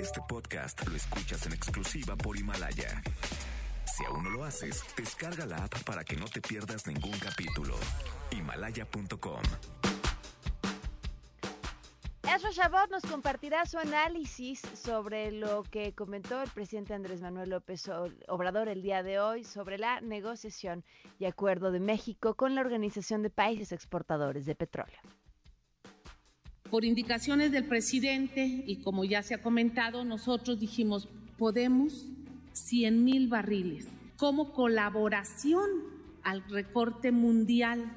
Este podcast lo escuchas en exclusiva por Himalaya. Si aún no lo haces, descarga la app para que no te pierdas ningún capítulo. Himalaya.com Ezra Shabot nos compartirá su análisis sobre lo que comentó el presidente Andrés Manuel López Obrador el día de hoy sobre la negociación y acuerdo de México con la Organización de Países Exportadores de Petróleo. Por indicaciones del presidente y como ya se ha comentado, nosotros dijimos, podemos 100 mil barriles como colaboración al recorte mundial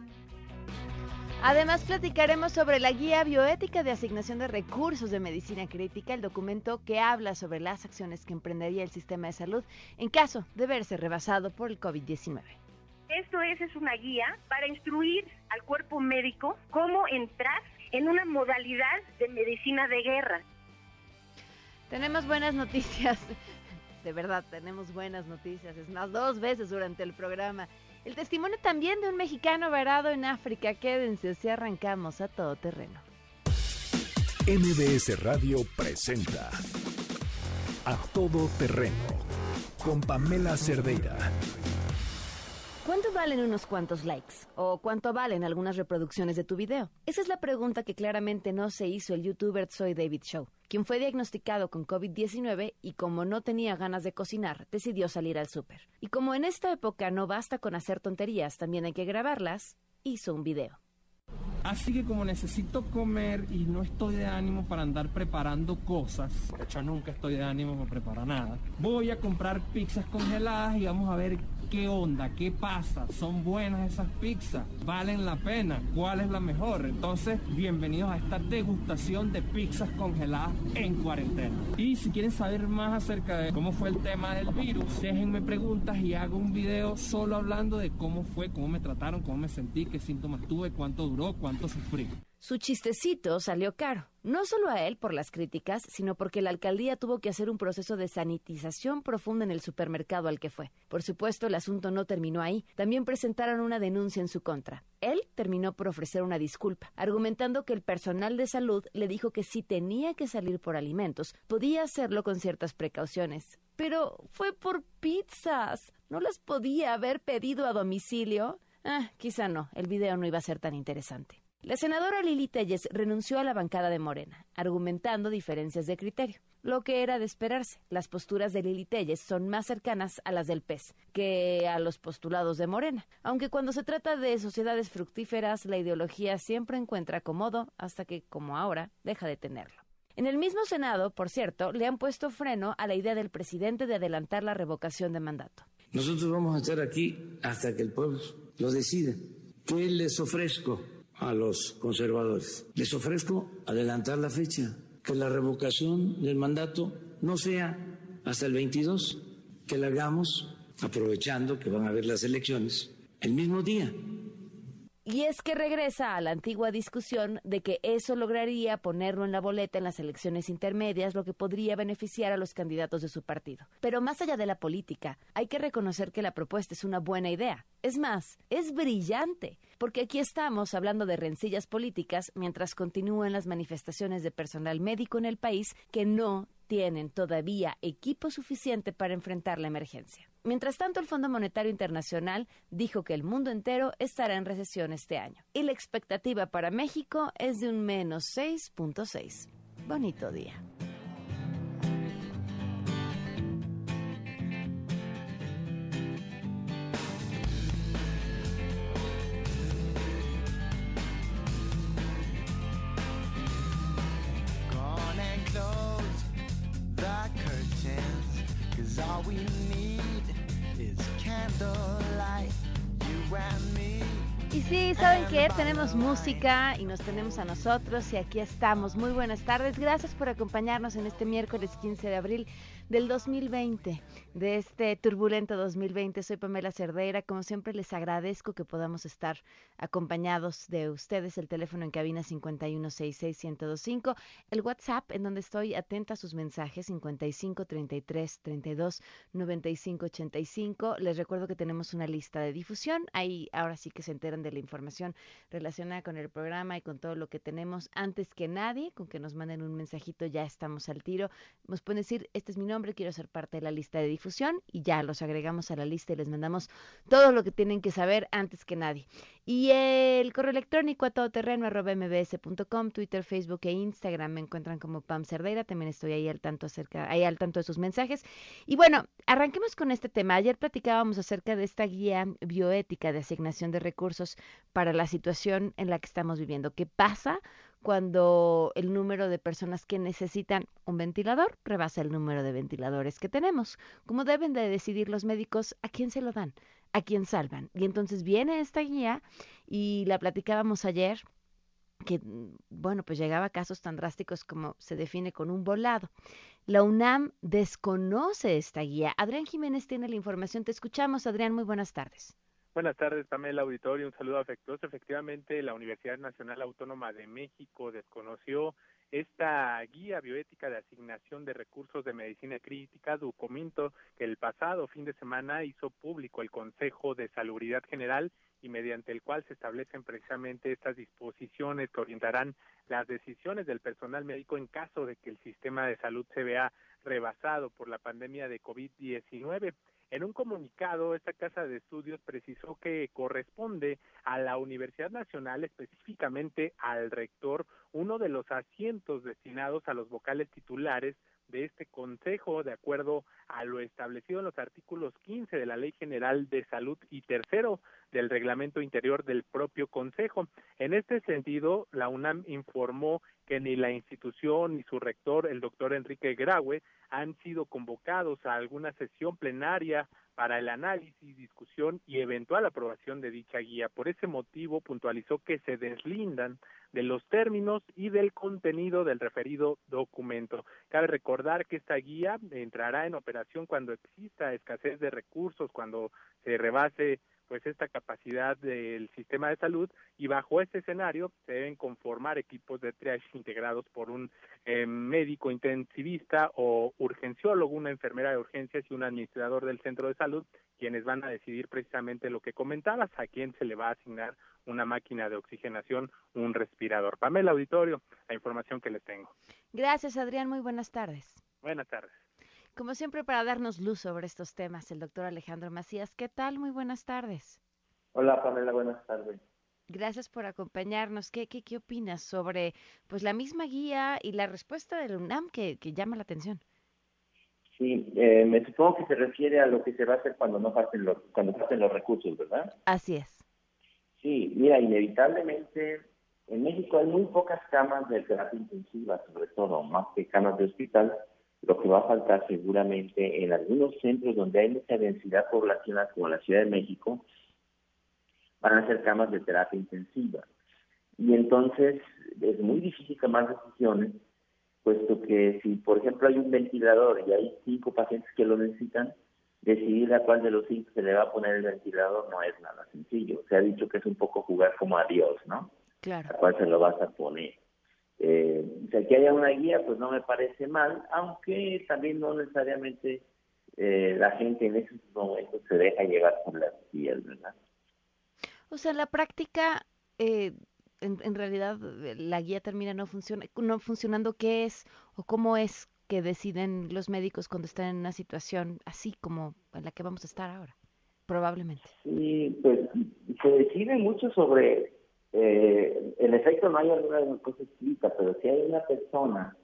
Además, platicaremos sobre la guía bioética de asignación de recursos de medicina crítica, el documento que habla sobre las acciones que emprendería el sistema de salud en caso de verse rebasado por el COVID-19. Esto es, es una guía para instruir al cuerpo médico cómo entrar en una modalidad de medicina de guerra. Tenemos buenas noticias. De verdad, tenemos buenas noticias. Es más, dos veces durante el programa. El testimonio también de un mexicano varado en África. Quédense si arrancamos a todo terreno. MBS Radio presenta A Todo Terreno con Pamela Cerdeira. ¿Cuánto valen unos cuantos likes? ¿O cuánto valen algunas reproducciones de tu video? Esa es la pregunta que claramente no se hizo el youtuber Soy David Show, quien fue diagnosticado con COVID-19 y como no tenía ganas de cocinar, decidió salir al súper. Y como en esta época no basta con hacer tonterías, también hay que grabarlas, hizo un video. Así que como necesito comer y no estoy de ánimo para andar preparando cosas, de hecho nunca estoy de ánimo para preparar nada, voy a comprar pizzas congeladas y vamos a ver qué onda, qué pasa, son buenas esas pizzas, valen la pena, cuál es la mejor. Entonces, bienvenidos a esta degustación de pizzas congeladas en cuarentena. Y si quieren saber más acerca de cómo fue el tema del virus, déjenme preguntas y hago un video solo hablando de cómo fue, cómo me trataron, cómo me sentí, qué síntomas tuve, cuánto duró, cuánto sufrí. Su chistecito salió caro, no solo a él por las críticas, sino porque la alcaldía tuvo que hacer un proceso de sanitización profunda en el supermercado al que fue. Por supuesto, el asunto no terminó ahí, también presentaron una denuncia en su contra. Él terminó por ofrecer una disculpa, argumentando que el personal de salud le dijo que si tenía que salir por alimentos, podía hacerlo con ciertas precauciones. Pero fue por pizzas. ¿No las podía haber pedido a domicilio? Ah, quizá no, el video no iba a ser tan interesante. La senadora Lili Telles renunció a la bancada de Morena, argumentando diferencias de criterio. Lo que era de esperarse, las posturas de Lili Telles son más cercanas a las del PES que a los postulados de Morena, aunque cuando se trata de sociedades fructíferas la ideología siempre encuentra acomodo hasta que, como ahora, deja de tenerlo. En el mismo Senado, por cierto, le han puesto freno a la idea del presidente de adelantar la revocación de mandato. Nosotros vamos a estar aquí hasta que el pueblo lo decida. ¿Qué les ofrezco? A los conservadores. Les ofrezco adelantar la fecha, que la revocación del mandato no sea hasta el 22, que la hagamos aprovechando que van a haber las elecciones el mismo día. Y es que regresa a la antigua discusión de que eso lograría ponerlo en la boleta en las elecciones intermedias, lo que podría beneficiar a los candidatos de su partido. Pero más allá de la política, hay que reconocer que la propuesta es una buena idea. Es más, es brillante, porque aquí estamos hablando de rencillas políticas mientras continúan las manifestaciones de personal médico en el país que no tienen todavía equipo suficiente para enfrentar la emergencia. Mientras tanto, el Fondo Monetario Internacional dijo que el mundo entero estará en recesión este año y la expectativa para México es de un menos 6.6. Bonito día. Y sí, ¿saben qué? Tenemos música y nos tenemos a nosotros y aquí estamos. Muy buenas tardes. Gracias por acompañarnos en este miércoles 15 de abril del 2020, de este turbulento 2020. Soy Pamela Cerdeira. Como siempre, les agradezco que podamos estar acompañados de ustedes. El teléfono en cabina 5166125, el WhatsApp en donde estoy atenta a sus mensajes 5533329585. Les recuerdo que tenemos una lista de difusión. Ahí ahora sí que se enteran de la información relacionada con el programa y con todo lo que tenemos antes que nadie, con que nos manden un mensajito, ya estamos al tiro. Nos pueden decir, este es mi nombre, quiero ser parte de la lista de difusión y ya los agregamos a la lista y les mandamos todo lo que tienen que saber antes que nadie. Y el correo electrónico a todoterreno.mbs.com, Twitter, Facebook e Instagram me encuentran como Pam Cerdeira. También estoy ahí al tanto acerca, ahí al tanto de sus mensajes. Y bueno, arranquemos con este tema. Ayer platicábamos acerca de esta guía bioética de asignación de recursos para la situación en la que estamos viviendo. ¿Qué pasa cuando el número de personas que necesitan un ventilador rebasa el número de ventiladores que tenemos? ¿Cómo deben de decidir los médicos a quién se lo dan? a quien salvan. Y entonces viene esta guía y la platicábamos ayer que, bueno, pues llegaba a casos tan drásticos como se define con un volado. La UNAM desconoce esta guía. Adrián Jiménez tiene la información. Te escuchamos, Adrián. Muy buenas tardes. Buenas tardes, el Auditorio. Un saludo afectuoso. Efectivamente, la Universidad Nacional Autónoma de México desconoció esta guía bioética de asignación de recursos de medicina crítica, documento que el pasado fin de semana hizo público el Consejo de Salubridad General y mediante el cual se establecen precisamente estas disposiciones que orientarán las decisiones del personal médico en caso de que el sistema de salud se vea rebasado por la pandemia de COVID-19. En un comunicado, esta casa de estudios precisó que corresponde a la Universidad Nacional, específicamente al rector, uno de los asientos destinados a los vocales titulares de este Consejo, de acuerdo a lo establecido en los artículos 15 de la Ley General de Salud y tercero del Reglamento Interior del propio Consejo. En este sentido, la UNAM informó que ni la institución ni su rector, el doctor Enrique Graue, han sido convocados a alguna sesión plenaria para el análisis, discusión y eventual aprobación de dicha guía. Por ese motivo, puntualizó que se deslindan de los términos y del contenido del referido documento. Cabe recordar que esta guía entrará en operación cuando exista escasez de recursos, cuando se rebase pues esta capacidad del sistema de salud y bajo este escenario se deben conformar equipos de triage integrados por un eh, médico intensivista o urgenciólogo, una enfermera de urgencias y un administrador del centro de salud, quienes van a decidir precisamente lo que comentabas, a quién se le va a asignar una máquina de oxigenación, un respirador. Pamela Auditorio, la información que les tengo. Gracias, Adrián. Muy buenas tardes. Buenas tardes. Como siempre, para darnos luz sobre estos temas, el doctor Alejandro Macías. ¿Qué tal? Muy buenas tardes. Hola, Pamela, buenas tardes. Gracias por acompañarnos. ¿Qué, qué, qué opinas sobre pues la misma guía y la respuesta del UNAM que, que llama la atención? Sí, eh, me supongo que se refiere a lo que se va a hacer cuando no falten los, cuando falten los recursos, ¿verdad? Así es. Sí, mira, inevitablemente en México hay muy pocas camas de terapia intensiva, sobre todo, más que camas de hospital lo que va a faltar seguramente en algunos centros donde hay mucha densidad poblacional, como la Ciudad de México, van a ser camas de terapia intensiva. Y entonces es muy difícil tomar decisiones, puesto que si, por ejemplo, hay un ventilador y hay cinco pacientes que lo necesitan, decidir a cuál de los cinco se le va a poner el ventilador no es nada sencillo. Se ha dicho que es un poco jugar como a Dios, ¿no? Claro. A cuál se lo vas a poner. Eh, o sea, que haya una guía, pues no me parece mal, aunque también no necesariamente eh, la gente en esos momentos se deja llevar por las guías, ¿verdad? O sea, en la práctica, eh, en, realidad, la guía termina no, funciona, no funcionando. ¿Qué es o cómo es que deciden los médicos cuando están en una situación así como en la que vamos a estar ahora? Probablemente. Sí, pues se decide mucho sobre eh, en efecto no hay alguna cosa escrita, pero si hay una persona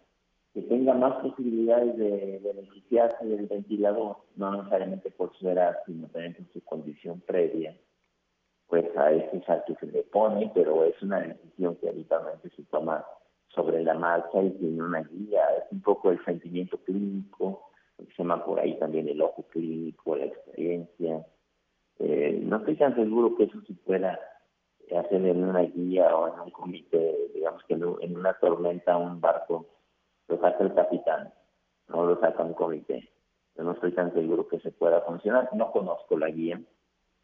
que tenga más posibilidades de beneficiarse del ventilador, no necesariamente por su edad, sino también por su condición previa, pues a ese es al que se le pone, pero es una decisión que habitualmente se toma sobre la marcha y tiene una guía, es un poco el sentimiento clínico, se llama por ahí también el ojo clínico, la experiencia. Eh, no estoy tan seguro que eso se pueda hacen en una guía o en un comité, digamos que en una tormenta un barco lo saca el capitán, no lo saca un comité. Yo no estoy tan seguro que se pueda funcionar. No conozco la guía,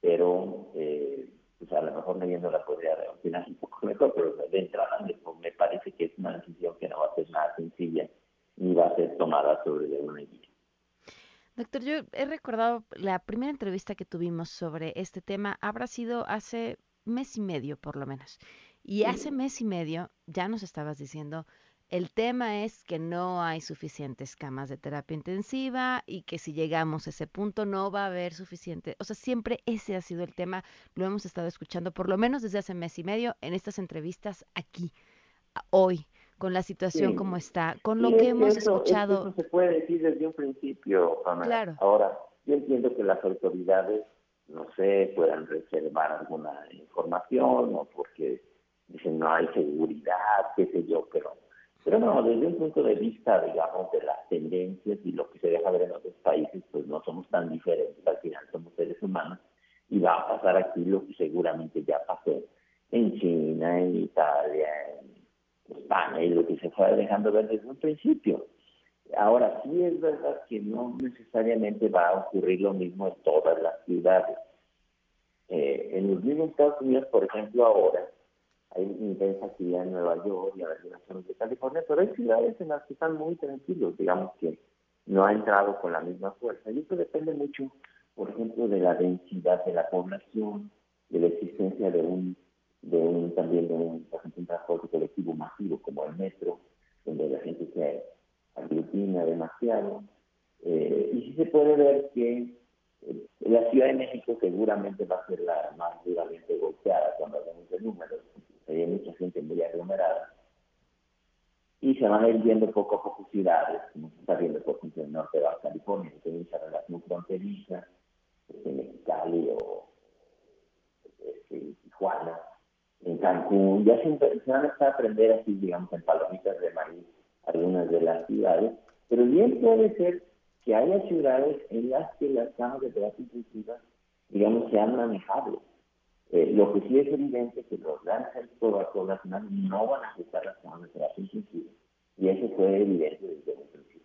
pero eh, pues a lo mejor leyéndola podría opinar un poco mejor, pero de entrada me parece que es una decisión que no va a ser nada sencilla ni va a ser tomada sobre una guía. Doctor, yo he recordado la primera entrevista que tuvimos sobre este tema, habrá sido hace mes y medio por lo menos. Y hace mes y medio ya nos estabas diciendo, el tema es que no hay suficientes camas de terapia intensiva y que si llegamos a ese punto no va a haber suficiente. O sea, siempre ese ha sido el tema. Lo hemos estado escuchando por lo menos desde hace mes y medio en estas entrevistas aquí, hoy, con la situación como está, con lo que hemos escuchado. Eso se puede decir desde un principio, Claro. Ahora, yo entiendo que las autoridades, no sé, puedan reservar alguna información o porque dicen no hay seguridad, qué sé yo, pero pero no, desde un punto de vista, digamos, de las tendencias y lo que se deja ver en otros países, pues no somos tan diferentes, al final somos seres humanos y va a pasar aquí lo que seguramente ya pasó en China, en Italia, en España y lo que se fue dejando ver desde un principio. Ahora, sí es verdad que no necesariamente va a ocurrir lo mismo en todas las ciudades. Eh, en los mismos Estados Unidos, por ejemplo, ahora, hay intensa actividad en Nueva York y en algunas zonas de California, pero hay ciudades en las que están muy tranquilos, digamos que no ha entrado con la misma fuerza. Y eso depende mucho, por ejemplo, de la densidad de la población, de la existencia de un, de un también de un, un transporte colectivo masivo como el metro, donde la gente se aglutina demasiado. Eh, y sí se puede ver que eh, la Ciudad de México seguramente va a ser la más duramente golpeada cuando hablamos de números, hay mucha gente muy aglomerada. Y se van a ir viendo poco a poco ciudades, como se está viendo, por ejemplo, en el norte de Baja California, que tiene esa relación fronteriza, en Mexicali o en Tijuana, en Cancún, ya se, se, van a estar a aprender así, digamos, en palomitas de maíz algunas de las ciudades, pero bien puede ser que haya ciudades en las que las camas de terapia intensiva, digamos, sean manejables eh, lo que sí es evidente es que los grandes centros poblacionales no van a aceptar las camas de terapia intensiva. Y eso fue evidente desde el principio.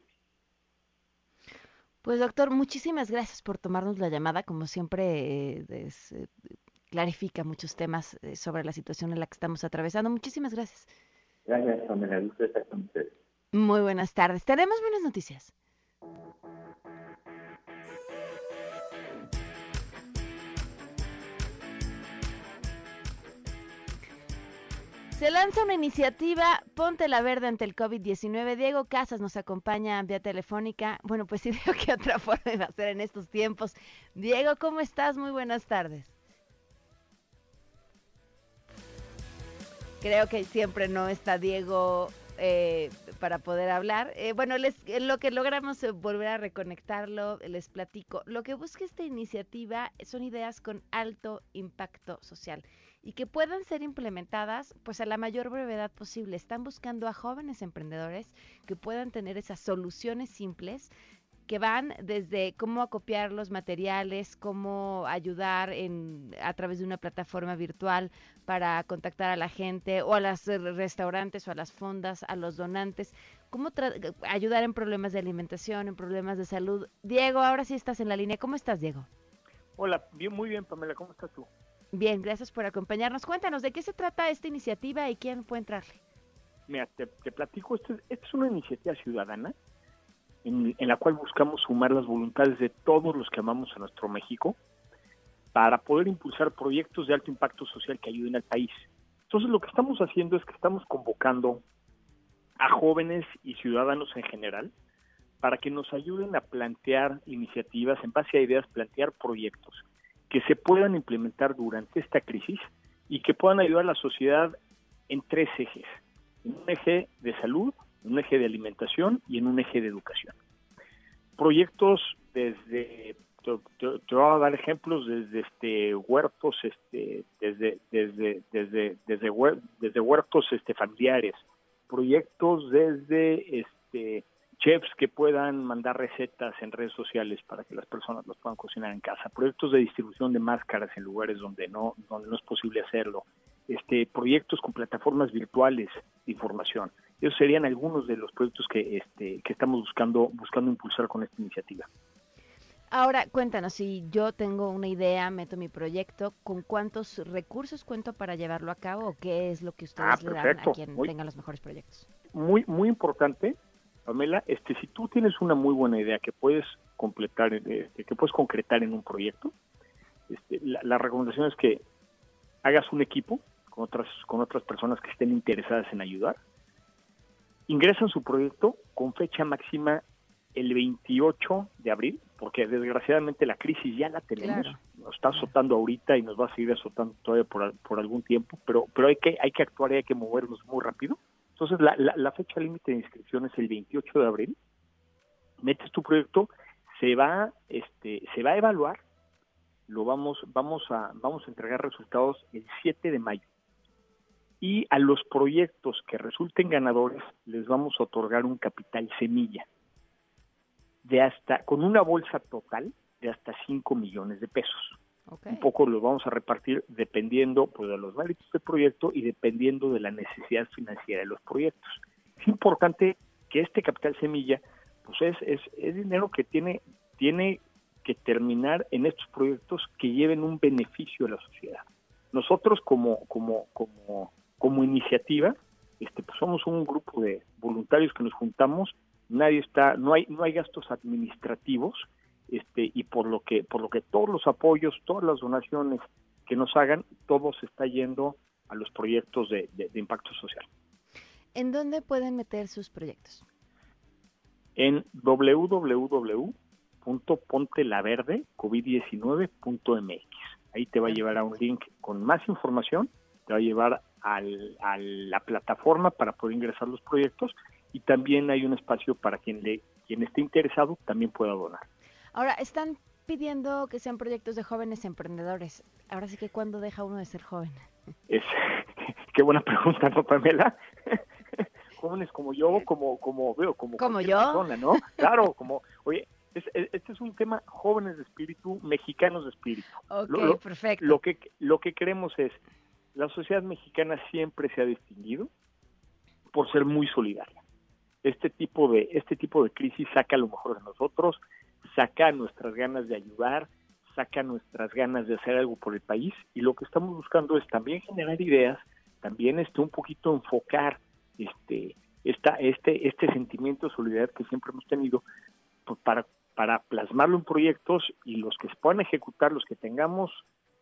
Pues doctor, muchísimas gracias por tomarnos la llamada. Como siempre, eh, eh, clarifica muchos temas sobre la situación en la que estamos atravesando. Muchísimas gracias. Gracias, Pamela. Gusto estar con ustedes. Muy buenas tardes. Tenemos buenas noticias. Se lanza una iniciativa, Ponte la Verde ante el COVID-19. Diego Casas nos acompaña vía telefónica. Bueno, pues sí veo que otra forma de hacer en estos tiempos. Diego, ¿cómo estás? Muy buenas tardes. Creo que siempre no está Diego eh, para poder hablar. Eh, bueno, les, lo que logramos volver a reconectarlo, les platico. Lo que busca esta iniciativa son ideas con alto impacto social y que puedan ser implementadas pues a la mayor brevedad posible. Están buscando a jóvenes emprendedores que puedan tener esas soluciones simples que van desde cómo acopiar los materiales, cómo ayudar en, a través de una plataforma virtual para contactar a la gente o a los restaurantes o a las fondas, a los donantes, cómo ayudar en problemas de alimentación, en problemas de salud. Diego, ahora sí estás en la línea. ¿Cómo estás, Diego? Hola, bien, muy bien, Pamela. ¿Cómo estás tú? Bien, gracias por acompañarnos. Cuéntanos, ¿de qué se trata esta iniciativa y quién puede entrarle? Mira, te, platico, esta es, una iniciativa ciudadana en, la cual buscamos sumar las voluntades de todos los que amamos a nuestro México para poder impulsar proyectos de alto impacto social que ayuden al país. Entonces, lo que estamos haciendo es que estamos convocando a jóvenes y ciudadanos en general para que nos ayuden a plantear iniciativas, en base a ideas, plantear proyectos que se puedan implementar durante esta crisis y que puedan ayudar a la sociedad en tres ejes. En un eje de salud, en un eje de alimentación y en un eje de educación. Proyectos desde te, voy a dar ejemplos desde este huertos este desde desde desde desde, desde huertos este familiares proyectos desde este chefs que puedan mandar recetas en redes sociales para que las personas los puedan cocinar en casa, proyectos de distribución de máscaras en lugares donde no, donde no es posible hacerlo, este, proyectos con plataformas virtuales de información. Esos serían algunos de los proyectos que, este, que estamos buscando, buscando impulsar con esta iniciativa. Ahora, cuéntanos, si yo tengo una idea, meto mi proyecto, ¿con cuántos recursos cuento para llevarlo a cabo o qué es lo que ustedes ah, le dan a quien tenga los mejores proyectos? Muy, muy importante, Pamela, este, si tú tienes una muy buena idea que puedes completar, este, que puedes concretar en un proyecto, este, la, recomendación es que hagas un equipo con otras, con otras personas que estén interesadas en ayudar, ingresan su proyecto con fecha máxima el 28 de abril, porque desgraciadamente la crisis ya la tenemos, nos está azotando ahorita y nos va a seguir azotando todavía por, por algún tiempo, pero, pero hay, que, hay que actuar y hay que movernos muy rápido. Entonces, la, la, fecha límite de inscripción es el 28 de abril. Metes tu proyecto, se va, este, se va a evaluar, lo vamos, vamos a, vamos a entregar resultados el 7 de mayo. Y a los proyectos que resulten ganadores les vamos a otorgar un capital semilla de hasta, con una bolsa total de hasta 5 millones de pesos. Un poco lo vamos a repartir dependiendo pues, de los méritos del proyecto y dependiendo de la necesidad financiera de los proyectos. Es importante que este capital semilla pues es, es, es dinero que tiene, tiene que terminar en estos proyectos que lleven un beneficio a la sociedad. Nosotros como, como, como, como iniciativa, este, pues somos un grupo de voluntarios que nos juntamos, nadie está, no hay, no hay gastos administrativos, este, y por lo que por lo que todos los apoyos, todas las donaciones que nos hagan, todo se está yendo a los proyectos de, impacto social. ¿En dónde pueden meter sus proyectos? En www.pontelaverde.covid19.mx. Ahí te va a llevar a un link con más información, te va a llevar al, a la plataforma para poder ingresar los proyectos y también hay un espacio para quien le quien esté interesado también pueda donar. Ahora, están pidiendo que sean proyectos de jóvenes emprendedores. Ahora sí que, ¿cuándo deja uno de ser joven? Es, qué buena pregunta, ¿no, Pamela? Jóvenes como yo, como, como veo, como, como yo, persona, ¿no? Claro, como, oye, este es un tema jóvenes de espíritu, mexicanos de espíritu. Ok, perfecto. Lo que, lo que queremos es, la sociedad mexicana siempre se ha distinguido por ser muy solidaria. Este tipo de, este tipo de crisis saca lo mejor de nosotros, saca nuestras ganas de ayudar, saca nuestras ganas de hacer algo por el país y lo que estamos buscando es también generar ideas, también este un poquito enfocar este esta, este este sentimiento de solidaridad que siempre hemos tenido pues, para para plasmarlo en proyectos y los que se puedan ejecutar, los que tengamos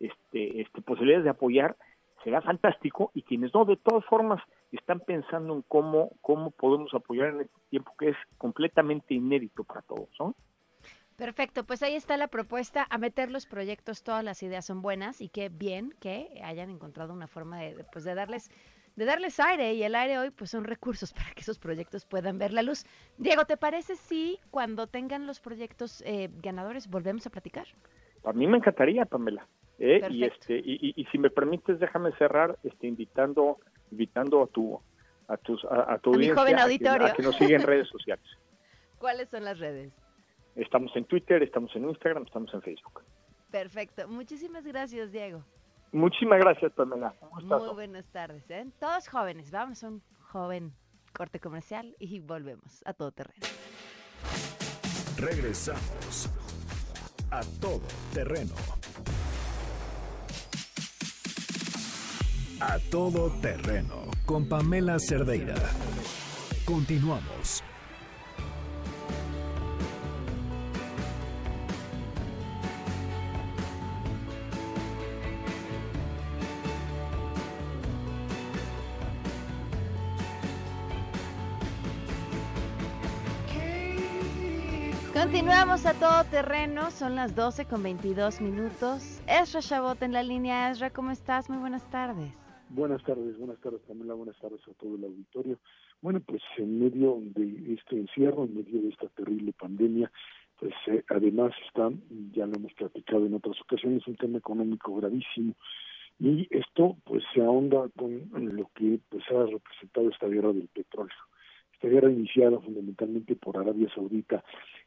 este, este posibilidades de apoyar, será fantástico y quienes no, de todas formas, están pensando en cómo, cómo podemos apoyar en este tiempo que es completamente inédito para todos, ¿no? Perfecto, pues ahí está la propuesta, a meter los proyectos, todas las ideas son buenas y qué bien que hayan encontrado una forma de, pues de darles de darles aire y el aire hoy pues son recursos para que esos proyectos puedan ver la luz. Diego, ¿te parece si cuando tengan los proyectos eh, ganadores volvemos a platicar? A mí me encantaría, Pamela. ¿Eh? Y, este, y, si me permites, déjame cerrar este, invitando invitando a tu a tus a, tu audiencia a que, nos siga en redes sociales. ¿Cuáles son las redes? Estamos en Twitter, estamos en Instagram, estamos en Facebook. Perfecto. Muchísimas gracias, Diego. Muchísimas gracias, Pamela. Muy buenas tardes. ¿eh? Todos jóvenes. Vamos a un joven corte comercial y volvemos a todo terreno. Regresamos a todo terreno. A todo terreno con Pamela Cerdeira. Continuamos. Continuamos a todo terreno, son las 12 con 22 minutos. Ezra Chabot en la línea. Ezra, ¿cómo estás? Muy buenas tardes. Buenas tardes, buenas tardes Pamela, buenas tardes a todo el auditorio. Bueno, pues en medio de este encierro, en medio de esta terrible pandemia, pues eh, además está, ya lo hemos platicado en otras ocasiones, un tema económico gravísimo y esto pues se ahonda con lo que pues ha representado esta guerra del petróleo. Esta guerra iniciada fundamentalmente por Arabia Saudita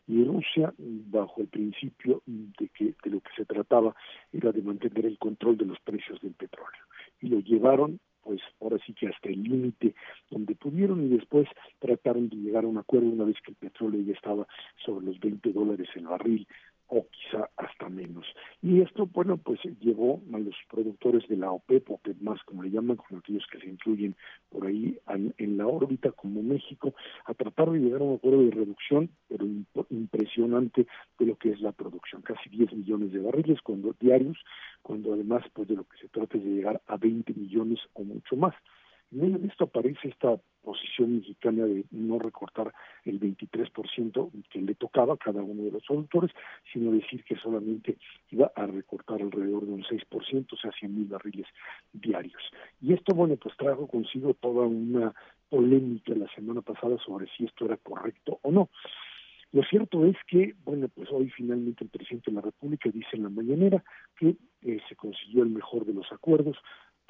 y Rusia, bajo el principio de que de lo que se trataba era de mantener el control de los precios del petróleo. Y lo llevaron pues ahora sí que hasta el límite donde pudieron y después trataron de llegar a un acuerdo una vez que el petróleo ya estaba sobre los 20 dólares el barril o quizá hasta menos. Y esto, bueno, pues llevó a los productores de la OPEP, OPEP más como le llaman, con aquellos que se incluyen por ahí en, la órbita como México, a tratar de llegar a un acuerdo de reducción, pero impresionante de lo que es la producción, casi 10 millones de barriles cuando diarios, cuando además pues de lo que se trata es de llegar a 20 millones o mucho más. En esto aparece esta posición mexicana de no recortar el 23% que le tocaba a cada uno de los productores, sino decir que solamente iba a recortar alrededor de un 6%, o sea, 100 mil barriles diarios. Y esto, bueno, pues trajo consigo toda una polémica la semana pasada sobre si esto era correcto o no. Lo cierto es que, bueno, pues hoy finalmente el presidente de la República dice en la mañanera que eh, se consiguió el mejor de los acuerdos,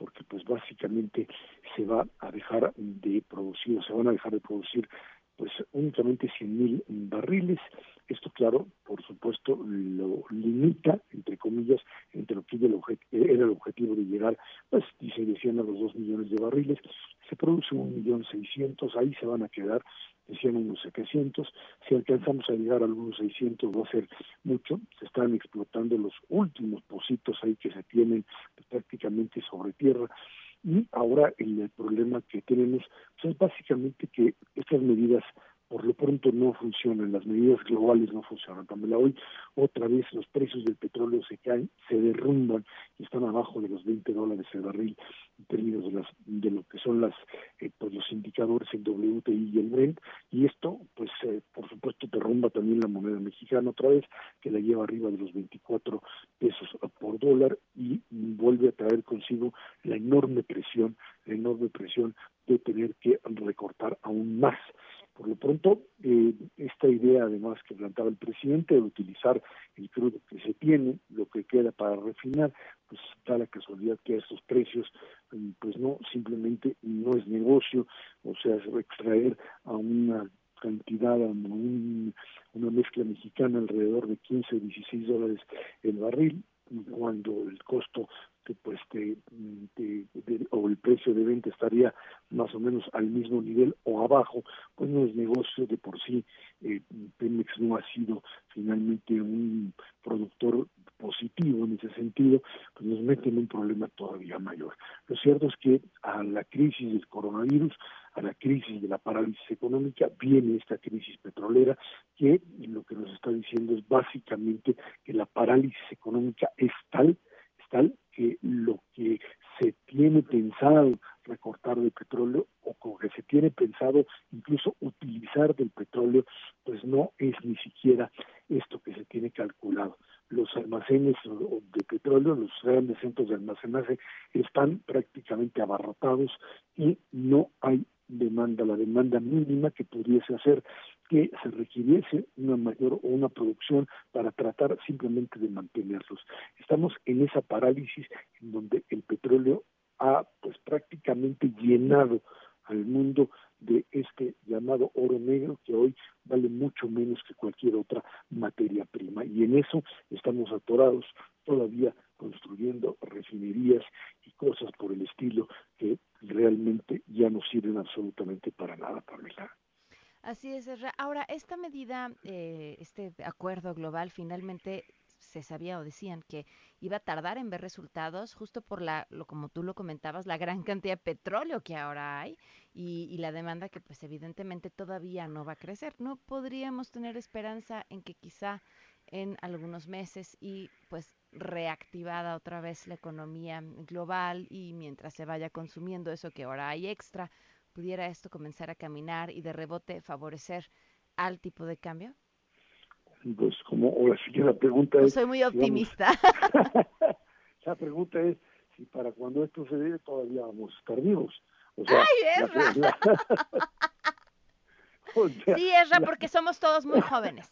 porque pues básicamente se va a dejar de producir, o se van a dejar de producir pues únicamente 100 mil barriles. Esto, claro, por supuesto, lo limita, entre comillas, entre lo que era el objetivo de llegar, pues, dice, decían a los 2 millones de barriles. Se produce un millón seiscientos, ahí se van a quedar decían unos 700, si alcanzamos a llegar a algunos 600 va a ser mucho, se están explotando los últimos pocitos ahí que se tienen sobre tierra. Y ahora el, problema que tenemos pues, es básicamente que estas medidas por lo pronto no funcionan, las medidas globales no funcionan. También hoy otra vez los precios del petróleo se caen, se derrumban y están abajo de los 20 dólares el barril en términos de, las, de lo que son las eh, pues los indicadores el WTI y el Brent y esto pues eh, por supuesto derrumba también la moneda mexicana otra vez que la lleva arriba de los 24 pesos por dólar y vuelve a traer consigo la enorme presión, la enorme presión de tener que recortar aún más. Por lo pronto, eh, esta idea además que planteaba el presidente de utilizar el crudo que se tiene, lo que queda para refinar, pues da la casualidad que a estos precios, pues no, simplemente no es negocio, o sea, extraer a una cantidad, a una mezcla mexicana alrededor de 15 o 16 dólares el barril, cuando el costo que pues de, o el precio de venta estaría más o menos al mismo nivel o abajo, pues no es negocio de por sí. Eh, Pemex no ha sido finalmente un productor positivo en ese sentido, pues nos mete en un problema todavía mayor. Lo cierto es que a la crisis del coronavirus, a la crisis de la parálisis económica, viene esta crisis petrolera que lo que nos está diciendo es básicamente que la parálisis económica es tal tal que lo que se tiene pensado recortar del petróleo o como que se tiene pensado incluso utilizar del petróleo, pues no es ni siquiera esto que se tiene calculado. Los almacenes de petróleo, los grandes centros de almacenaje están prácticamente abarrotados y no hay demanda, la demanda mínima que pudiese hacer que se requiriese una mayor o una producción para tratar simplemente de mantenerlos. Estamos en esa parálisis en donde el petróleo ha pues prácticamente llenado al mundo de este llamado oro negro que hoy vale mucho menos que cualquier otra materia prima y en eso estamos atorados todavía construyendo refinerías y cosas por el estilo que realmente ya no sirven absolutamente para nada, Pamela. Así es, Ahora, esta medida, eh, este acuerdo global, finalmente se sabía o decían que iba a tardar en ver resultados justo por la, lo, como tú lo comentabas, la gran cantidad de petróleo que ahora hay y, y, la demanda que pues evidentemente todavía no va a crecer. ¿No podríamos tener esperanza en que quizá en algunos meses y pues reactivada otra vez la economía global y mientras se vaya consumiendo eso que ahora hay extra, pudiera esto comenzar a caminar y de rebote favorecer al tipo de cambio? Pues como ahora sí que la pregunta es... soy muy optimista. la pregunta es si para cuando esto se dé todavía vamos a estar vivos. O sea, ¡Ay, sí, Esra, porque somos todos muy jóvenes.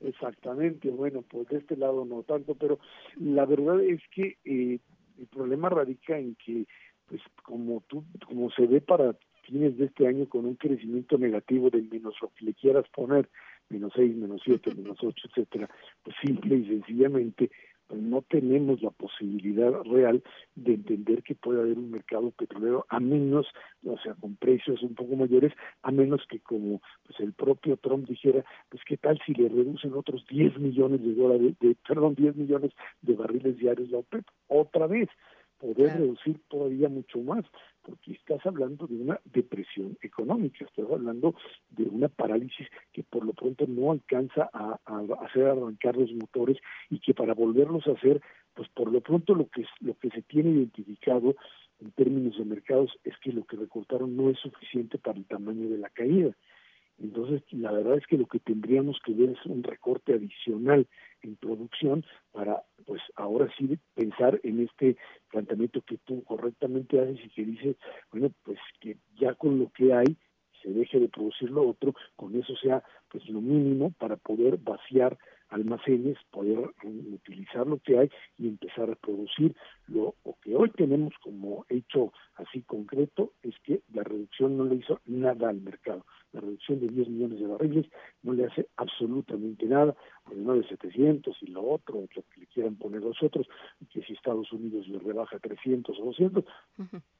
Exactamente, bueno, pues de este lado no tanto, pero la verdad es que eh, el problema radica en que, pues como tú, como se ve para fines de este año con un crecimiento negativo de menos lo que le quieras poner, menos 6, menos 7, menos 8, etcétera, pues simple y sencillamente pues no tenemos la posibilidad real de entender que puede haber un mercado petrolero a menos, o sea, con precios un poco mayores, a menos que como pues el propio Trump dijera, pues qué tal si le reducen otros 10 millones de dólares, de, perdón, 10 millones de barriles diarios la OPEP, otra vez poder reducir todavía mucho más, porque estás hablando de una depresión económica, estás hablando de una parálisis que por lo pronto no alcanza a, hacer arrancar los motores y que para volverlos a hacer, pues por lo pronto lo que, lo que se tiene identificado en términos de mercados es que lo que recortaron no es suficiente para el tamaño de la caída. Entonces, la verdad es que lo que tendríamos que ver es un recorte adicional en producción para, pues ahora sí, pensar en este planteamiento que tú correctamente haces y que dices, bueno, pues que ya con lo que hay se deje de producir lo otro, con eso sea pues lo mínimo para poder vaciar almacenes, poder utilizar lo que hay y empezar a producir. Lo, que hoy tenemos como hecho así concreto es que la reducción no le hizo nada al mercado. La reducción de 10 millones de barriles no le hace absolutamente nada, no de 700 y lo otro, lo que le quieran poner los otros, que si Estados Unidos le rebaja 300 o 200,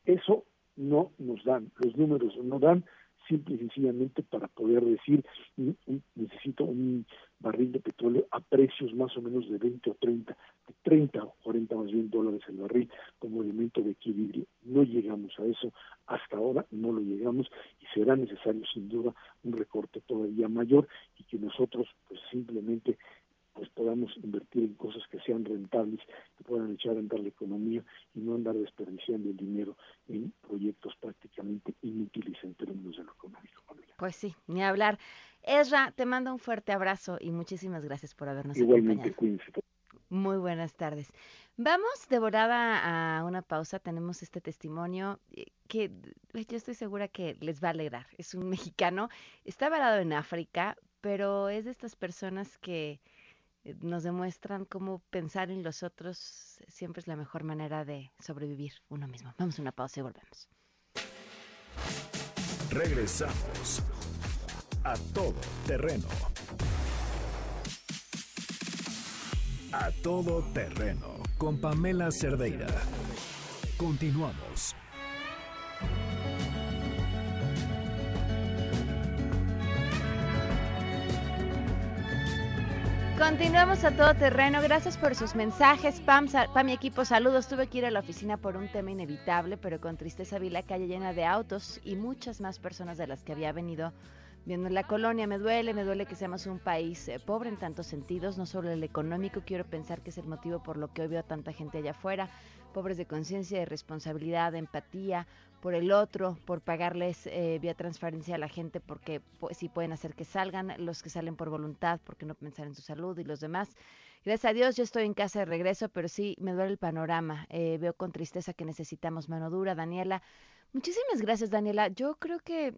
eso no nos dan, los números no dan simple y sencillamente para poder decir necesito un barril de petróleo a precios más o menos de 20 o 30, de 30 o 40 más bien dólares el barril como elemento de equilibrio. No llegamos a eso, hasta ahora no lo llegamos y será necesario sin duda un recorte todavía mayor y que nosotros pues simplemente pues podamos invertir en cosas que sean rentables, que puedan echar a andar la economía y no andar desperdiciando el dinero en proyectos prácticamente inútiles en términos de lo económico. Pues sí, ni hablar. Ezra, te mando un fuerte abrazo y muchísimas gracias por habernos Igualmente, acompañado. Muy buenas tardes. Vamos devorada a una pausa. Tenemos este testimonio eh, que yo estoy segura que les va a alegrar. Es un mexicano, está varado en África, pero es de estas personas que nos demuestran cómo pensar en los otros siempre es la mejor manera de sobrevivir uno mismo. Vamos a una pausa y volvemos. Regresamos a todo terreno. A todo terreno con Pamela Cerdeira. Continuamos. Continuamos a todo terreno. Gracias por sus mensajes. Pam, Pam mi equipo, saludos. Tuve que ir a la oficina por un tema inevitable, pero con tristeza vi la calle llena de autos y muchas más personas de las que había venido viendo en la colonia. Me duele, me duele que seamos un país eh, pobre en tantos sentidos, no solo el económico. Quiero pensar que es el motivo por lo que hoy veo a tanta gente allá afuera, pobres de conciencia, de responsabilidad, de empatía, por el otro, por pagarles eh, vía transferencia a la gente, porque pues, sí pueden hacer que salgan, los que salen por voluntad, porque no pensar en su salud y los demás. Gracias a Dios, yo estoy en casa de regreso, pero sí me duele el panorama. Eh, veo con tristeza que necesitamos mano dura, Daniela. Muchísimas gracias, Daniela. Yo creo que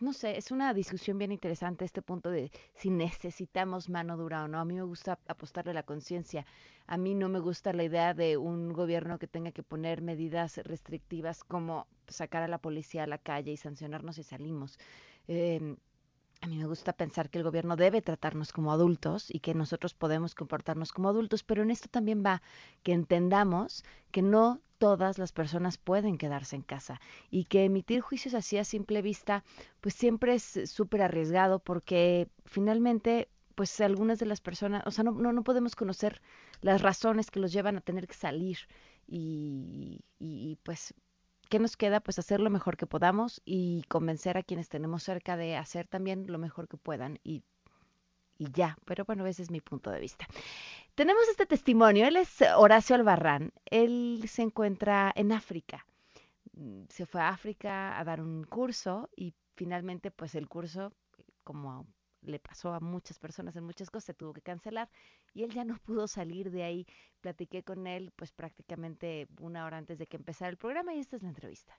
no sé, es una discusión bien interesante este punto de si necesitamos mano dura o no. A mí me gusta apostarle la conciencia. A mí no me gusta la idea de un gobierno que tenga que poner medidas restrictivas como sacar a la policía a la calle y sancionarnos si salimos. Eh, a mí me gusta pensar que el gobierno debe tratarnos como adultos y que nosotros podemos comportarnos como adultos, pero en esto también va que entendamos que no todas las personas pueden quedarse en casa y que emitir juicios así a simple vista pues siempre es súper arriesgado porque finalmente pues algunas de las personas, o sea, no, no, no podemos conocer las razones que los llevan a tener que salir y, y pues ¿qué nos queda? Pues hacer lo mejor que podamos y convencer a quienes tenemos cerca de hacer también lo mejor que puedan y, y ya. Pero bueno, ese es mi punto de vista. Tenemos este testimonio. Él es Horacio Albarrán. Él se encuentra en África. Mm, se fue a África a dar un curso y finalmente pues el curso, como le pasó a muchas personas en muchas cosas, se tuvo que cancelar y él ya no pudo salir de ahí. Platiqué con él pues prácticamente una hora antes de que empezara el programa y esta es la entrevista.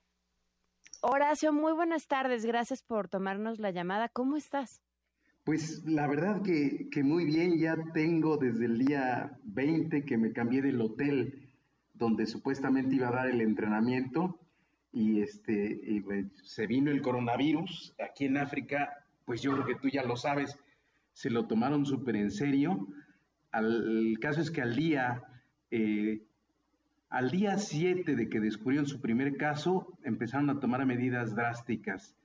Horacio, muy buenas tardes, gracias por tomarnos la llamada. ¿Cómo estás? Pues la verdad que, que muy bien, ya tengo desde el día 20 que me cambié del hotel donde supuestamente iba a dar el entrenamiento y este pues, se vino el coronavirus aquí en África pues yo creo que tú ya lo sabes, se lo tomaron súper en serio. el caso es que al día Eh, al día 7 de que descubrieron su primer caso, empezaron a tomar medidas drásticas.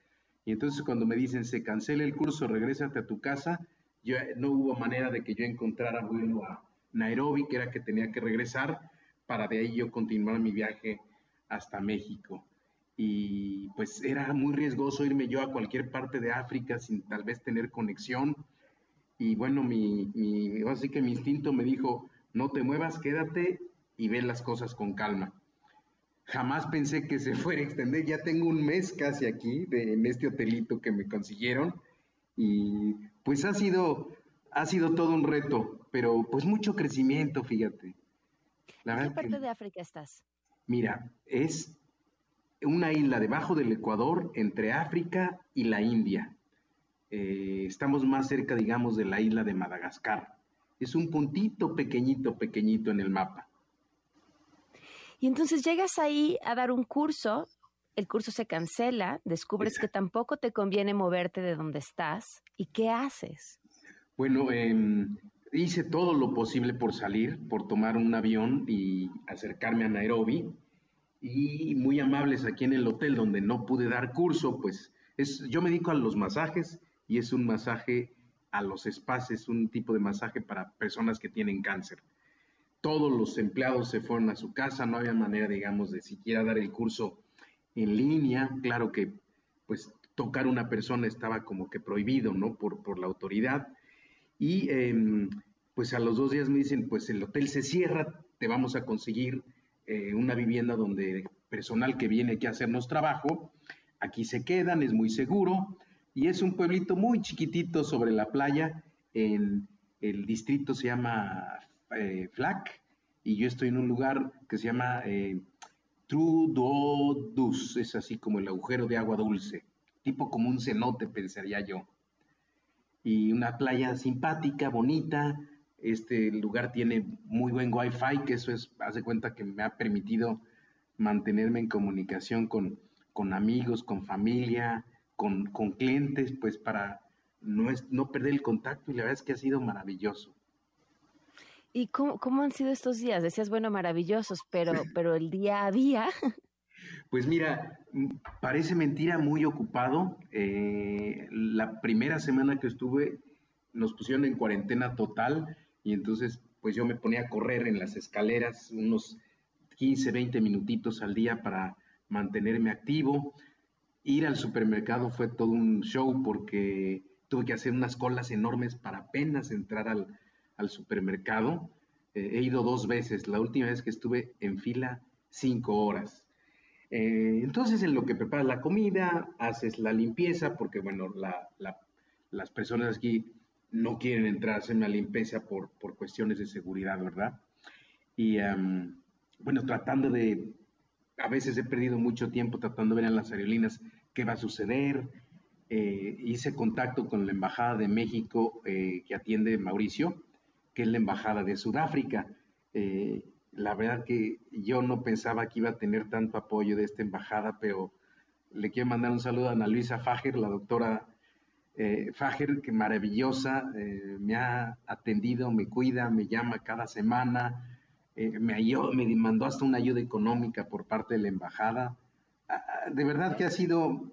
Y entonces cuando me dicen, se cancela el curso, regrésate a tu casa, yo, no hubo manera de que yo encontrara vuelo a Nairobi, que era que tenía que regresar, para de ahí yo continuar mi viaje hasta México. Y pues era muy riesgoso irme yo a cualquier parte de África sin tal vez tener conexión. Y bueno, mi, mi, así que mi instinto me dijo, no te muevas, quédate y ve las cosas con calma. Jamás pensé que se fuera a extender, ya tengo un mes casi aquí de, en este hotelito que me consiguieron y pues ha sido, ha sido todo un reto, pero pues mucho crecimiento, fíjate. ¿En qué parte de África estás? Mira, es una isla debajo del Ecuador entre África y la India. Eh, estamos más cerca, digamos, de la isla de Madagascar. Es un puntito pequeñito, pequeñito en el mapa. Y entonces llegas ahí a dar un curso, el curso se cancela, descubres que tampoco te conviene moverte de donde estás. ¿Y qué haces? Bueno, em, hice todo lo posible por salir, por tomar un avión y acercarme a Nairobi. Y muy amables aquí en el hotel donde no pude dar curso, pues es, yo me dedico a los masajes y es un masaje a los espacios, un tipo de masaje para personas que tienen cáncer. Todos los empleados se fueron a su casa, no había manera, digamos, de siquiera dar el curso en línea. Claro que, pues, tocar una persona estaba como que prohibido, ¿no? Por, por la autoridad. Y em, pues a los dos días me dicen, pues el hotel se cierra, te vamos a conseguir eh, una vivienda donde personal que viene aquí a hacernos trabajo, aquí se quedan, es muy seguro, y es un pueblito muy chiquitito sobre la playa, en el distrito se llama eh, Flac, y yo estoy en un lugar que se llama eh, es así como el agujero de agua dulce, tipo como un cenote, pensaría yo y una playa simpática, bonita. Este lugar tiene muy buen wifi, que eso es, hace cuenta que me ha permitido mantenerme en comunicación con, con amigos, con familia, con, con clientes, pues para no, es, no perder el contacto y la verdad es que ha sido maravilloso. ¿Y cómo, cómo han sido estos días? Decías, bueno, maravillosos, pero, pero el día a día. Pues mira, parece mentira, muy ocupado. Eh, la primera semana que estuve nos pusieron en cuarentena total y entonces pues yo me ponía a correr en las escaleras unos 15, 20 minutitos al día para mantenerme activo. Ir al supermercado fue todo un show porque tuve que hacer unas colas enormes para apenas entrar al, supermercado. Eh, he ido dos veces, la última vez que estuve en fila cinco horas. Eh, entonces, en lo que preparas la comida, haces la limpieza, porque, bueno, las personas aquí no quieren entrar a hacer una limpieza por, cuestiones de seguridad, ¿verdad? Y, bueno, tratando de, a veces he perdido mucho tiempo tratando de ver en las aerolíneas qué va a suceder. Eh, hice contacto con la Embajada de México que atiende Mauricio, que es la Embajada de Sudáfrica la verdad que yo no pensaba que iba a tener tanto apoyo de esta embajada, pero le quiero mandar un saludo a Ana Luisa Fager, la doctora eh, Fager, que maravillosa, eh, me ha atendido, me cuida, me llama cada semana, eh, me, me mandó hasta una ayuda económica por parte de la embajada. Ah, ah, de verdad que ha sido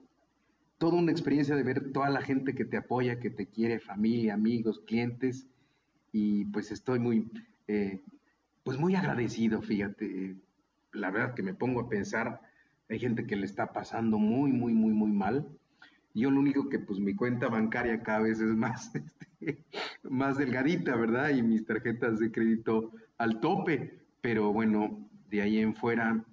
toda una experiencia de ver toda la gente que te apoya, que te quiere, familia, amigos, clientes, y pues estoy muy pues muy agradecido, fíjate. La verdad que me pongo a pensar, hay gente que le está pasando muy, muy, muy, muy mal. Yo lo único que pues mi cuenta bancaria cada vez es más, este, más delgadita, ¿verdad? Y mis tarjetas de crédito al tope. Pero bueno, de ahí en fuera,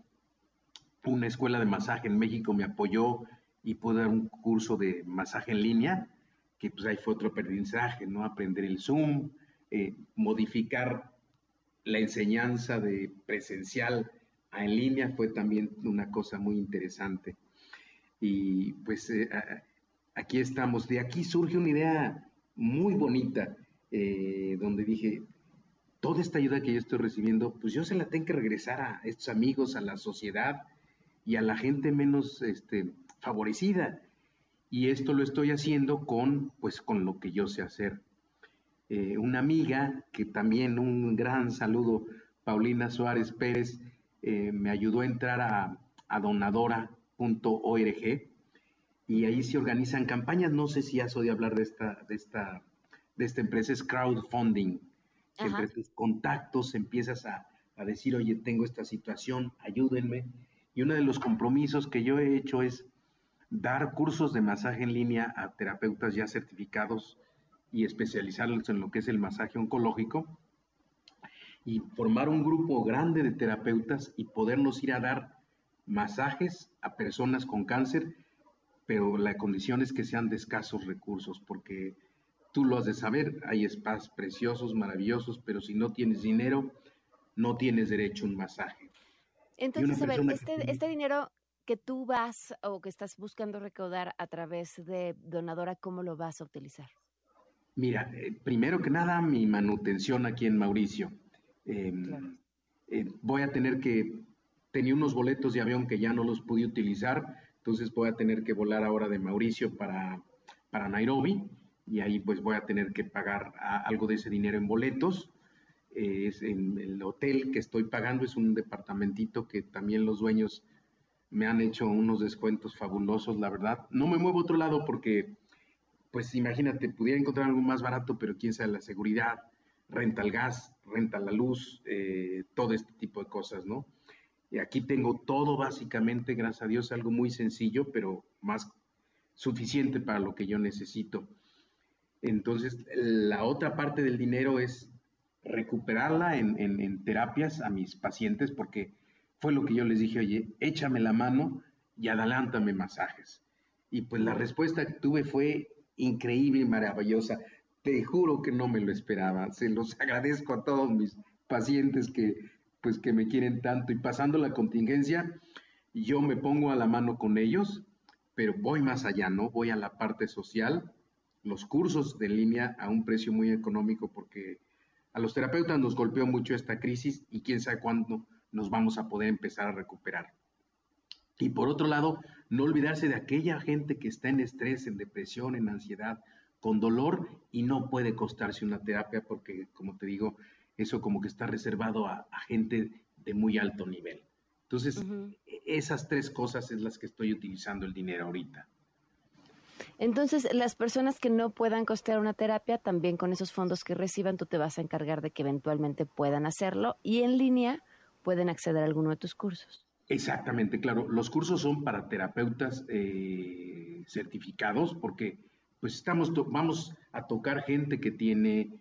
una escuela de masaje en México me apoyó y pude dar un curso de masaje en línea, que pues ahí fue otro aprendizaje, ¿no? Aprender el Zoom, eh, modificar la enseñanza de presencial a en línea fue también una cosa muy interesante. Y pues eh, aquí estamos. De aquí surge una idea muy bonita, eh, donde dije, toda esta ayuda que yo estoy recibiendo, pues yo se la tengo que regresar a estos amigos, a la sociedad y a la gente menos este, favorecida. Y esto lo estoy haciendo con, pues, con lo que yo sé hacer. Eh, una amiga, que también un gran saludo Paulina Suárez Pérez, eh, me ayudó a entrar a, a donadora.org y ahí se organizan campañas. No sé si has oído hablar de esta, de esta, de esta empresa, es crowdfunding. Entre tus contactos empiezas a, a decir, oye, tengo esta situación, ayúdenme. Y uno de los compromisos que yo he hecho es dar cursos de masaje en línea a terapeutas ya certificados y especializarlos en lo que es el masaje oncológico y formar un grupo grande de terapeutas y podernos ir a dar masajes a personas con cáncer, pero la condición es que sean de escasos recursos, porque tú lo has de saber, hay spas preciosos, maravillosos, pero si no tienes dinero, no tienes derecho a un masaje. Entonces, a ver, este, este dinero que tú vas o que estás buscando recaudar a través de Donadora, ¿cómo lo vas a utilizar? Mira, eh, primero que nada, mi manutención aquí en Mauricio. Em, eh, voy a tener que, tenía unos boletos de avión que ya no los pude utilizar, entonces voy a tener que volar ahora de Mauricio para, para Nairobi y ahí pues voy a tener que pagar algo de ese dinero en boletos. Eh, es en el hotel que estoy pagando, es un departamentito que también los dueños me han hecho unos descuentos fabulosos, la verdad. No me muevo a otro lado porque, pues imagínate, pudiera encontrar algo más barato, pero quién sabe la seguridad, renta el gas, renta la luz, eh, todo este tipo de cosas, ¿no? Y aquí tengo todo básicamente, gracias a Dios, algo muy sencillo, pero más suficiente para lo que yo necesito. Entonces, la otra parte del dinero es recuperarla en, en, terapias a mis pacientes, porque fue lo que yo les dije, oye, échame la mano y adelántame masajes. Y pues la respuesta que tuve fue increíble y maravillosa. Te juro que no me lo esperaba. Se los agradezco a todos mis pacientes que pues que me quieren tanto y pasando la contingencia, yo me pongo a la mano con ellos, pero voy más allá, ¿no? Voy a la parte social, los cursos de línea a un precio muy económico porque a los terapeutas nos golpeó mucho esta crisis y quién sabe cuándo nos vamos a poder empezar a recuperar. Y por otro lado, no olvidarse de aquella gente que está en estrés, en depresión, en ansiedad, con dolor y no puede costarse una terapia porque, como te digo, eso como que está reservado a, gente de muy alto nivel. Entonces, e, esas tres cosas es las que estoy utilizando el dinero ahorita. Entonces, las personas que no puedan costear una terapia, también con esos fondos que reciban, tú te vas a encargar de que eventualmente puedan hacerlo y en línea pueden acceder a alguno de tus cursos. Exactamente, claro. Los cursos son para terapeutas eh, certificados porque pues estamos vamos a tocar gente que tiene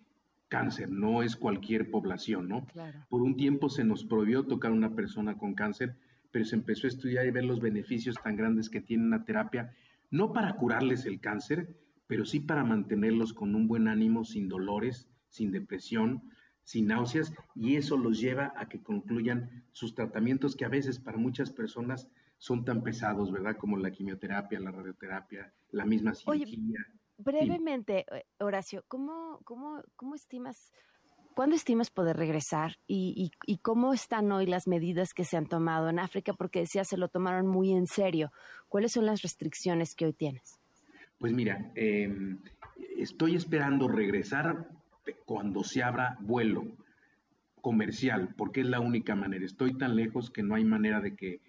cáncer, no es cualquier población, ¿no? Por un tiempo se nos prohibió tocar a una persona con cáncer, pero se empezó a estudiar y ver los beneficios tan grandes que tiene una terapia, no para curarles el cáncer, pero sí para mantenerlos con un buen ánimo, sin dolores, sin depresión, sin náuseas, y eso los lleva a que concluyan sus tratamientos que a veces para muchas personas son tan pesados, ¿verdad? Como la quimioterapia, la radioterapia, la misma cirugía. Brevemente, Horacio, ¿cómo, cómo, cómo estimas, cuándo estimas poder regresar y, y, cómo están hoy las medidas que se han tomado en África? Porque decía, se lo tomaron muy en serio. ¿Cuáles son las restricciones que hoy tienes? Pues mira, em, estoy esperando regresar cuando se abra vuelo comercial, porque es la única manera. Estoy tan lejos que no hay manera de que,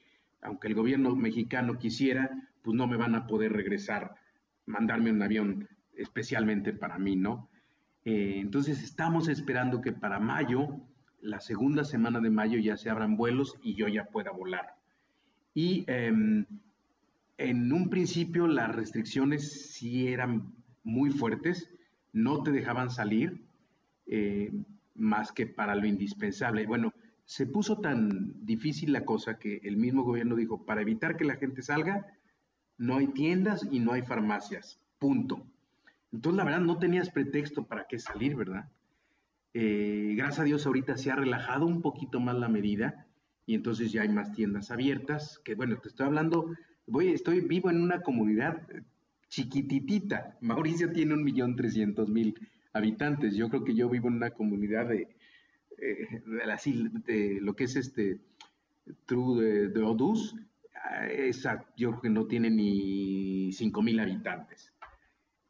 aunque el gobierno mexicano quisiera, pues no me van a poder regresar mandarme un avión especialmente para mí, ¿no? Eh, entonces estamos esperando que para mayo, la segunda semana de mayo, ya se abran vuelos y yo ya pueda volar. Y em, en un principio las restricciones sí eran muy fuertes, no te dejaban salir eh, más que para lo indispensable. Bueno, se puso tan difícil la cosa que el mismo gobierno dijo, para evitar que la gente salga, no hay tiendas y no hay farmacias, punto. Entonces, la verdad, no tenías pretexto para qué salir, ¿verdad? Eh, gracias a Dios ahorita se ha relajado un poquito más la medida y entonces ya hay más tiendas abiertas, que bueno, te estoy hablando, voy, estoy vivo en una comunidad chiquititita. Mauricio tiene un millón trescientos mil habitantes. Yo creo que yo vivo en una comunidad de, eh, lo que es este True de, de Odus, esa yo creo que no tiene ni 5 mil habitantes.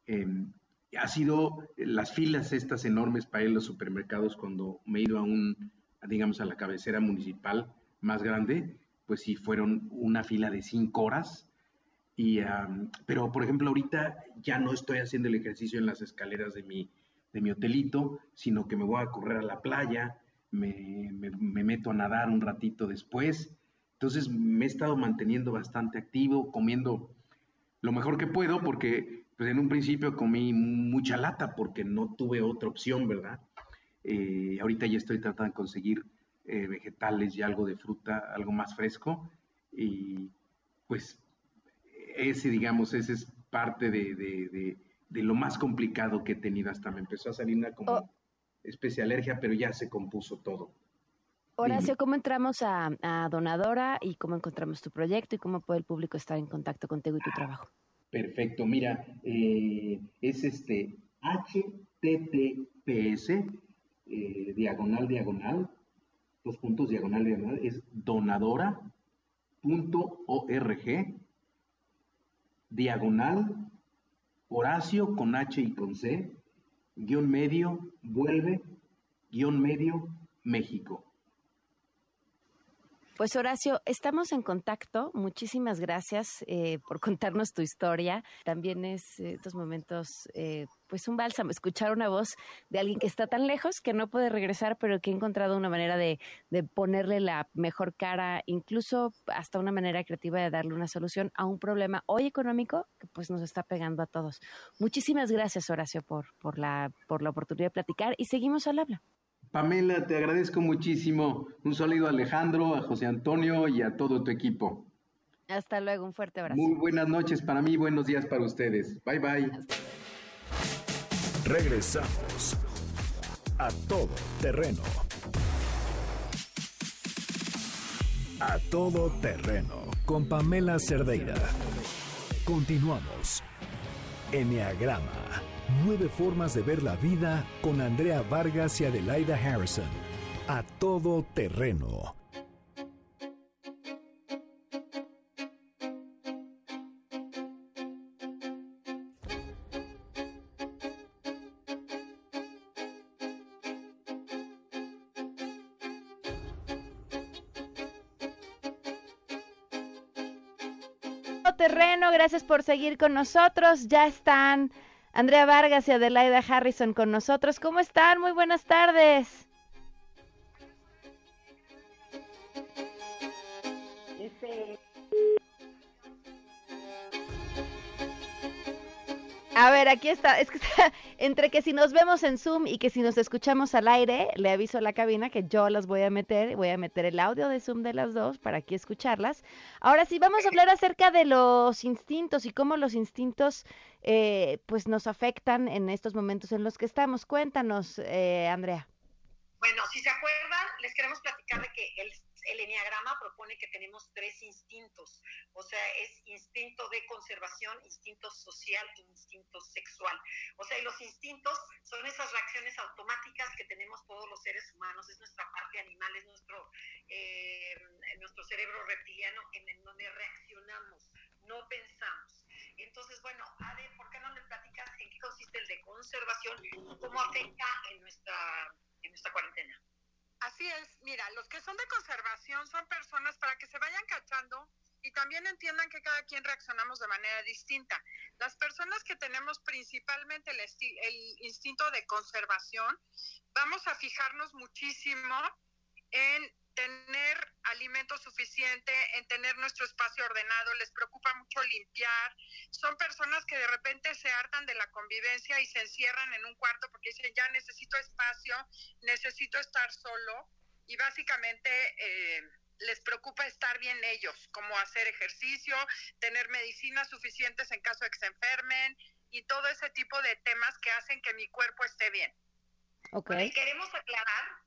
Em, ha sido las filas estas enormes para ir a los supermercados cuando me he ido a un digamos, a la cabecera municipal más grande, pues sí fueron una fila de cinco horas. Y, pero, por ejemplo, ahorita ya no estoy haciendo el ejercicio en las escaleras de mi, de mi hotelito, sino que me voy a correr a la playa, me, me, meto a nadar un ratito después. Entonces me he estado manteniendo bastante activo, comiendo lo mejor que puedo, porque pues, en un principio comí mucha lata porque no tuve otra opción, ¿verdad? Eh, ahorita ya estoy tratando de conseguir eh, vegetales y algo de fruta, algo más fresco. Y pues ese, digamos, ese es parte de, lo más complicado que he tenido. Hasta me empezó a salir una como oh. especie de alergia, pero ya se compuso todo. Horacio, ¿cómo entramos a, Donadora y cómo encontramos tu proyecto y cómo puede el público estar en contacto contigo y tu trabajo? Perfecto, mira, eh, es este HTTPS eh, diagonal, diagonal, dos puntos, diagonal, diagonal, es donadora.org, diagonal, Horacio con H y con C, guion medio, vuelve, guion medio, México. Pues Horacio, estamos en contacto. Muchísimas gracias eh, por contarnos tu historia. También es eh, estos momentos, eh, pues un bálsamo, escuchar una voz de alguien que está tan lejos que no puede regresar, pero que ha encontrado una manera de, de ponerle la mejor cara, incluso hasta una manera creativa de darle una solución a un problema hoy económico que pues nos está pegando a todos. Muchísimas gracias Horacio por, por, la, por la oportunidad de platicar y seguimos al habla. Pamela, te agradezco muchísimo. Un saludo a Alejandro, a José Antonio y a todo tu equipo. Hasta luego, un fuerte abrazo. Muy buenas noches para mí, buenos días para ustedes. Bye bye. Regresamos a todo terreno. A todo terreno con Pamela Cerdeira. Continuamos. Enneagrama Nueve formas de ver la vida con Andrea Vargas y Adelaida Harrison. A todo terreno. terreno, gracias por seguir con nosotros. Ya están Andrea Vargas y Adelaida Harrison con nosotros. ¿Cómo están? Muy buenas tardes. A ver, aquí está. Es que entre que si nos vemos en Zoom y que si nos escuchamos al aire, le aviso a la cabina que yo las voy a meter. Voy a meter el audio de Zoom de las dos para aquí escucharlas. Ahora sí, vamos a hablar acerca de los instintos y cómo los instintos eh, pues nos afectan en estos momentos en los que estamos. Cuéntanos, eh, Andrea. Bueno, si se acuerdan, les queremos platicar de que el el enneagrama propone que tenemos tres instintos, o sea, es instinto de conservación, instinto social e instinto sexual. O sea, y los instintos son esas reacciones automáticas que tenemos todos los seres humanos, es nuestra parte animal, es nuestro, eh, nuestro cerebro reptiliano en donde reaccionamos, no pensamos. Entonces, bueno, Ade, ¿por qué no le platicas en qué consiste el de conservación y cómo afecta en nuestra, en nuestra cuarentena? Así es, mira, los que son de conservación son personas para que se vayan cachando y también entiendan que cada quien reaccionamos de manera distinta. Las personas que tenemos principalmente el, el instinto de conservación, vamos a fijarnos muchísimo en tener alimento suficiente, en tener nuestro espacio ordenado, les preocupa mucho limpiar. Son personas que de repente se hartan de la convivencia y se encierran en un cuarto porque dicen, ya necesito espacio, necesito estar solo. Y básicamente eh, les preocupa estar bien ellos, como hacer ejercicio, tener medicinas suficientes en caso de que se enfermen y todo ese tipo de temas que hacen que mi cuerpo esté bien. Okay. queremos aclarar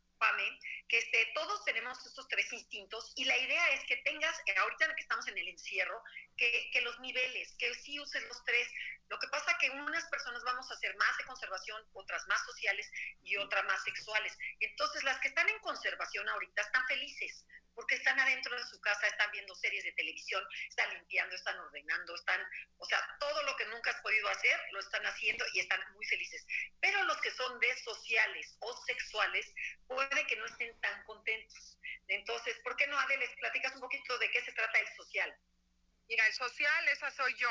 que este, todos tenemos estos tres instintos y la idea es que tengas, eh, ahorita que estamos en el encierro, que, que los niveles, que sí uses los tres. Lo que pasa que unas personas vamos a hacer más de conservación, otras más sociales y otras más sexuales. Entonces, las que están en conservación ahorita están felices porque están adentro de su casa, están viendo series de televisión, están limpiando, están ordenando, están, o sea, todo lo que nunca has podido hacer, lo están haciendo y están muy felices. Pero los que son de sociales o sexuales, puede que no estén tan contentos. Entonces, ¿por qué no, Ade, les platicas un poquito de qué se trata el social? Mira, el social, esa soy yo.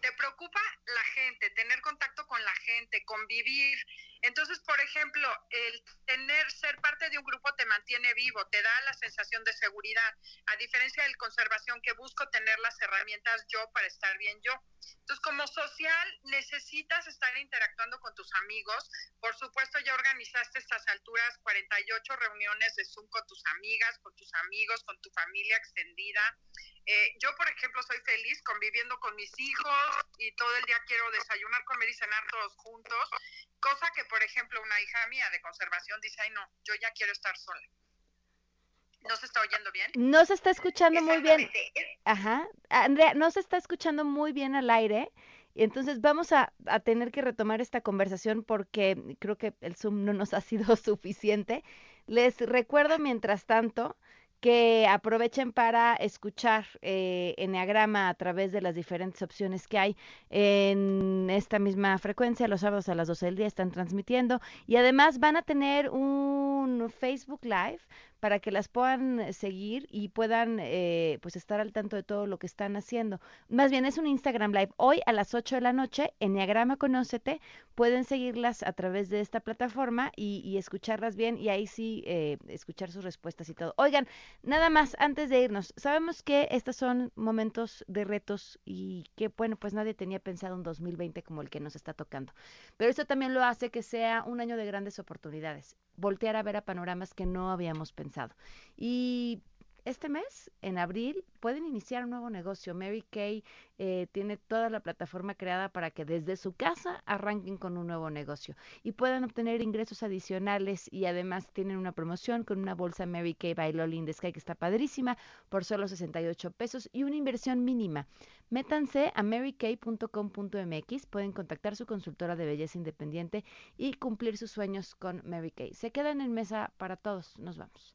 Te preocupa la gente, tener contacto con la gente, convivir. Entonces, por ejemplo, el tener, ser parte de un grupo te mantiene vivo, te da la sensación de seguridad, a diferencia del conservación que busco tener las herramientas yo para estar bien yo. Entonces, como social, necesitas estar interactuando con tus amigos. Por supuesto, ya organizaste estas alturas 48 reuniones de Zoom con tus amigas, con tus amigos, con tu familia extendida. Eh, yo, por ejemplo, soy feliz conviviendo con mis hijos y todo el día quiero desayunar, comer y cenar todos juntos, cosa que, por ejemplo, una hija mía de conservación dice, ay no, yo ya quiero estar sola. ¿No se está oyendo bien? No se está escuchando muy bien. Ajá. Andrea, no se está escuchando muy bien al aire. Entonces vamos a, a, tener que retomar esta conversación porque creo que el Zoom no nos ha sido suficiente. Les recuerdo mientras tanto que aprovechen para escuchar eh, Enneagrama a través de las diferentes opciones que hay en esta misma frecuencia. Los sábados a las 12 del día están transmitiendo y además van a tener un Facebook Live para que las puedan seguir y puedan eh, pues estar al tanto de todo lo que están haciendo. Más bien es un Instagram Live hoy a las 8 de la noche, Enneagrama Conócete, pueden seguirlas a través de esta plataforma y, escucharlas bien y ahí sí eh, escuchar sus respuestas y todo. Oigan, nada más antes de irnos, sabemos que estos son momentos de retos y que bueno, pues nadie tenía pensado un 2020 como el que nos está tocando, pero esto también lo hace que sea un año de grandes oportunidades, voltear a ver a panoramas que no habíamos pensado. Y este mes, en abril, pueden iniciar un nuevo negocio. Mary Kay eh, tiene toda la plataforma creada para que desde su casa arranquen con un nuevo negocio y puedan obtener ingresos adicionales y además tienen una promoción con una bolsa Mary Kay by Loli in Sky que está padrísima por solo 68 pesos y una inversión mínima. Métanse a marykay.com.mx, pueden contactar su consultora de belleza independiente y cumplir sus sueños con Mary Kay. Se quedan en mesa para todos. Nos vamos.